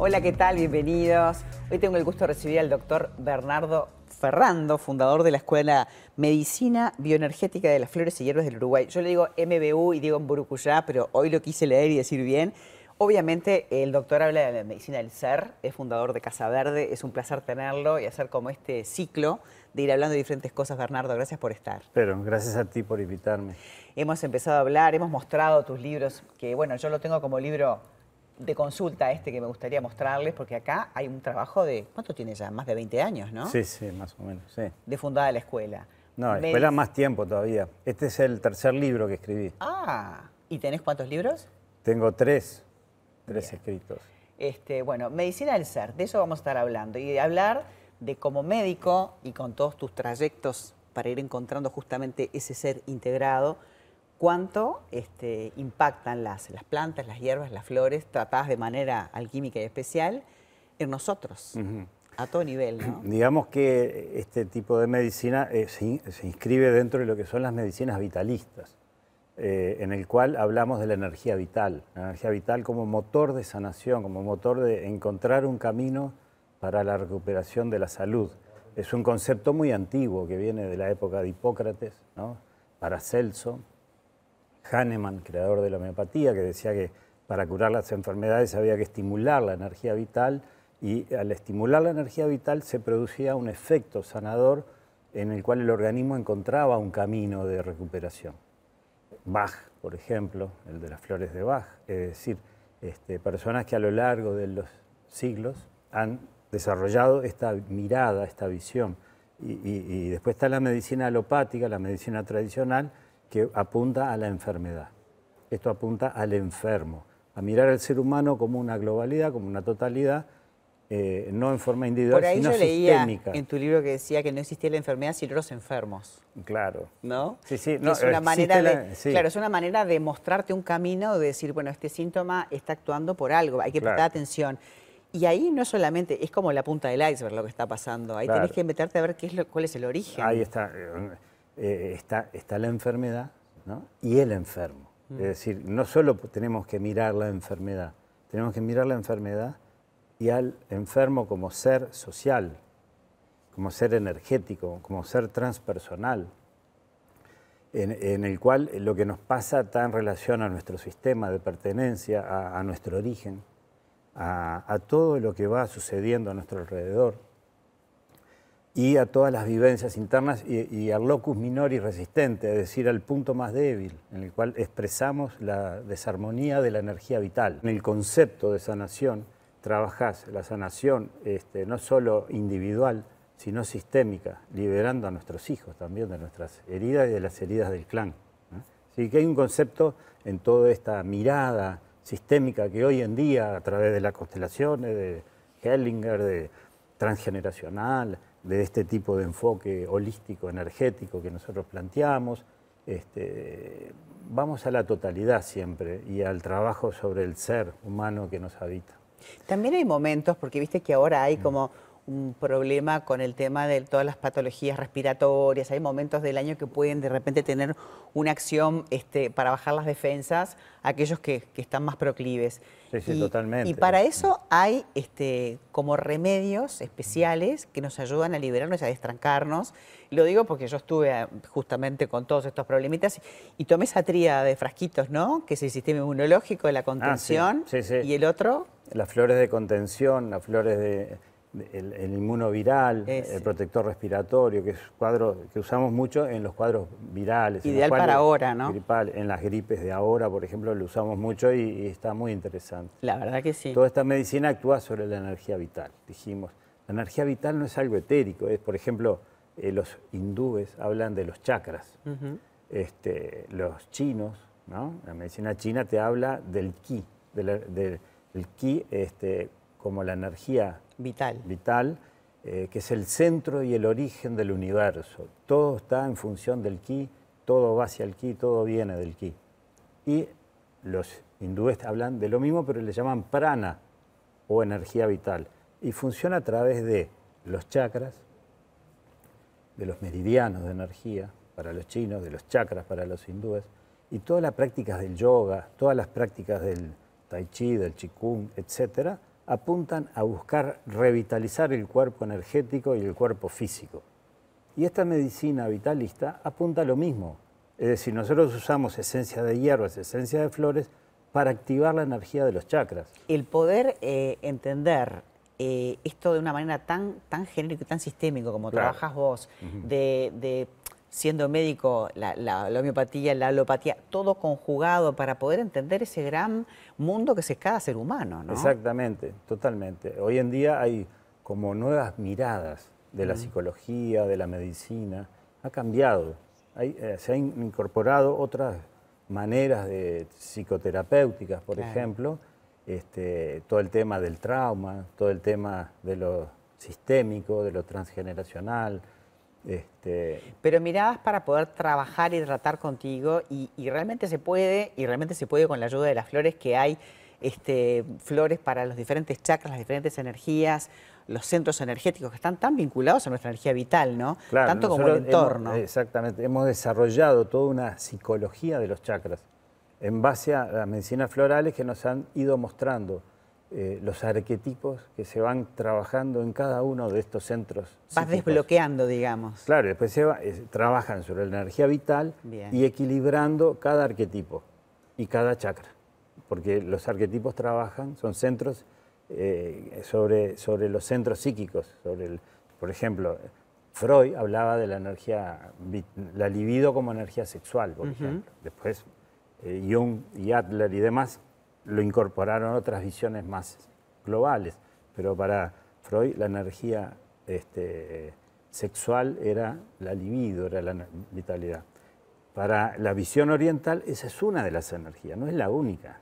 Hola, ¿qué tal? Bienvenidos. Hoy tengo el gusto de recibir al doctor Bernardo Ferrando, fundador de la Escuela Medicina Bioenergética de las Flores y Hierbas del Uruguay. Yo le digo MBU y digo en pero hoy lo quise leer y decir bien. Obviamente el doctor habla de la medicina del ser, es fundador de Casa Verde, es un placer tenerlo y hacer como este ciclo de ir hablando de diferentes cosas. Bernardo, gracias por estar. Pero gracias a ti por invitarme. Hemos empezado a hablar, hemos mostrado tus libros, que bueno, yo lo tengo como libro de consulta este que me gustaría mostrarles, porque acá hay un trabajo de, ¿cuánto tiene ya? Más de 20 años, ¿no? Sí, sí, más o menos, sí. De fundada la escuela. No, la escuela más tiempo todavía. Este es el tercer libro que escribí. Ah, ¿y tenés cuántos libros? Tengo tres, tres escritos. Este, bueno, medicina del ser, de eso vamos a estar hablando. Y de hablar de como médico y con todos tus trayectos para ir encontrando justamente ese ser integrado, cuánto este, impactan las, las plantas, las hierbas, las flores, tratadas de manera alquímica y especial, en nosotros, a todo nivel. ¿no? Digamos que este tipo de medicina eh, se, inscribe dentro de lo que son las medicinas vitalistas, eh, en el cual hablamos de la energía vital, la energía vital como motor de sanación, como motor de encontrar un camino para la recuperación de la salud. Es un concepto muy antiguo que viene de la época de Hipócrates, ¿no? Paracelso, Hahnemann, creador de la homeopatía, que decía que para curar las enfermedades había que estimular la energía vital y al estimular la energía vital se producía un efecto sanador en el cual el organismo encontraba un camino de recuperación. Bach, por ejemplo, el de las flores de Bach, es decir, este, personas que a lo largo de los siglos han desarrollado esta mirada, esta visión. y después está la medicina alopática, la medicina tradicional, que apunta a la enfermedad. Esto apunta al enfermo, a mirar al ser humano como una globalidad, como una totalidad, eh, no en forma individual, Por ahí sino yo leía en tu libro que decía que no existía la enfermedad sino los enfermos. Claro. ¿No? Sí, sí. es una manera de, Claro, es una manera de mostrarte un camino, de decir, bueno, este síntoma está actuando por algo, hay que prestar atención. Y ahí no solamente, es como la punta del iceberg lo que está pasando, ahí tenés que meterte a ver qué es lo, cuál es el origen. Ahí está. Eh, está, está la enfermedad y el enfermo. Mm. Es decir, no solo tenemos que mirar la enfermedad, tenemos que mirar la enfermedad y al enfermo como ser social, como ser energético, como ser transpersonal, en, el cual lo que nos pasa está en relación a nuestro sistema de pertenencia, a, nuestro origen, a todo lo que va sucediendo a nuestro alrededor y a todas las vivencias internas y, al locus minori resistente, es decir, al punto más débil, en el cual expresamos la desarmonía de la energía vital. En el concepto de sanación trabajás la sanación este, no solo individual, sino sistémica, liberando a nuestros hijos también de nuestras heridas y de las heridas del clan. Así que hay un concepto en toda esta mirada sistémica que hoy en día, a través de las constelaciones, de Hellinger, de transgeneracional, de este tipo de enfoque holístico, energético que nosotros planteamos. Este, vamos a la totalidad siempre y al trabajo sobre el ser humano que nos habita. También hay momentos, porque viste que ahora hay mm. como un problema con el tema de todas las patologías respiratorias. Hay momentos del año que pueden de repente tener una acción este, para bajar las defensas aquellos que, están más proclives. Sí, sí, totalmente. Y para eso hay este, como remedios especiales que nos ayudan a liberarnos y a destrancarnos. Lo digo porque yo estuve eh, justamente con todos estos problemitas y tomé esa tríada de frasquitos, ¿no? Que es el sistema inmunológico, la ah, contención y el otro. Las flores de contención, las flores de el, inmunoviral, el protector respiratorio, que es cuadro que usamos mucho en los cuadros virales. Ideal para ahora, ¿no? en las gripes de ahora, por ejemplo, lo usamos mucho y, está muy interesante. La verdad que sí. Toda esta medicina actúa sobre la energía vital, dijimos. La energía vital no es algo etérico, es, por ejemplo, eh, los hindúes hablan de los chakras. este, los chinos, ¿no? La medicina china te habla del ki, del ki este, como la energía vital, vital eh, que es el centro y el origen del universo. Todo está en función del ki, todo va hacia el ki, todo viene del ki. Y los hindúes hablan de lo mismo, pero le llaman prana o energía vital. Y funciona a través de los chakras, de los meridianos de energía para los chinos, de los chakras para los hindúes, Y todas las prácticas del yoga, todas las prácticas del tai chi, del qigong, etcétera, apuntan a buscar revitalizar el cuerpo energético y el cuerpo físico. Y esta medicina vitalista apunta a lo mismo. Es decir, nosotros usamos esencia de hierbas, esencia de flores, para activar la energía de los chakras. El poder eh, entender eh, esto de una manera tan, tan genérica y tan sistémico como trabajas vos, de, siendo médico, la, homeopatía, la alopatía, todo conjugado para poder entender ese gran mundo que es cada ser humano, ¿no? Exactamente, totalmente. Hoy en día hay como nuevas miradas de la psicología, de la medicina, ha cambiado. Eh, se han incorporado otras maneras de psicoterapéuticas, por ejemplo, este, todo el tema del trauma, todo el tema de lo sistémico, de lo transgeneracional. Este... Pero miradas para poder trabajar y tratar contigo y, realmente se puede, y realmente se puede con la ayuda de las flores que hay, este, flores para los diferentes chakras, las diferentes energías, los centros energéticos que están tan vinculados a nuestra energía vital, ¿no? Tanto como el entorno. exactamente, hemos desarrollado toda una psicología de los chakras en base a las medicinas florales que nos han ido mostrando eh, los arquetipos que se van trabajando en cada uno de estos centros. Vas desbloqueando, digamos. Claro, después se trabajan sobre la energía vital y equilibrando cada arquetipo y cada chakra, porque los arquetipos trabajan, son centros eh, sobre, sobre los centros psíquicos, sobre el, por ejemplo, Freud hablaba de la energía, la libido como energía sexual, por ejemplo. Después eh, Jung y Adler y demás lo incorporaron otras visiones más globales, pero para Freud la energía este, sexual era la libido, era la vitalidad. Para la visión oriental esa es una de las energías, no es la única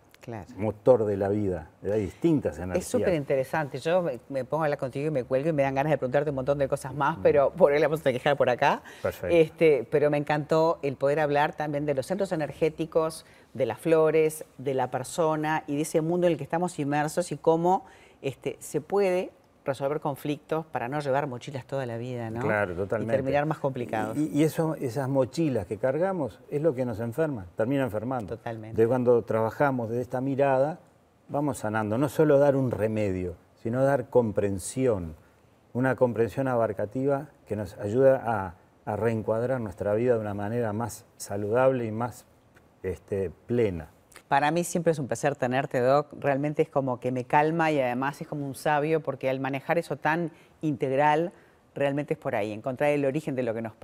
motor de la vida. Hay distintas energías. Es súper interesante. Yo me, pongo a hablar contigo y me cuelgo y me dan ganas de preguntarte un montón de cosas más, pero por ahí la vamos a dejar por acá. Perfecto. Este, pero me encantó el poder hablar también de los centros energéticos, de las flores, de la persona y de ese mundo en el que estamos inmersos y cómo este, se puede resolver conflictos para no llevar mochilas toda la vida, ¿no? Claro, totalmente. Y terminar más complicados. Y, eso, esas mochilas que cargamos es lo que nos enferma, termina enfermando. Totalmente. De cuando trabajamos de esta mirada, vamos sanando. No solo dar un remedio, sino dar comprensión, una comprensión abarcativa que nos ayuda a, a reencuadrar nuestra vida de una manera más saludable y más este, plena. Para mí siempre es un placer tenerte, Doc. Realmente es como que me calma y además es como un sabio porque al manejar eso tan integral, realmente es por ahí, encontrar el origen de lo que nos pasa.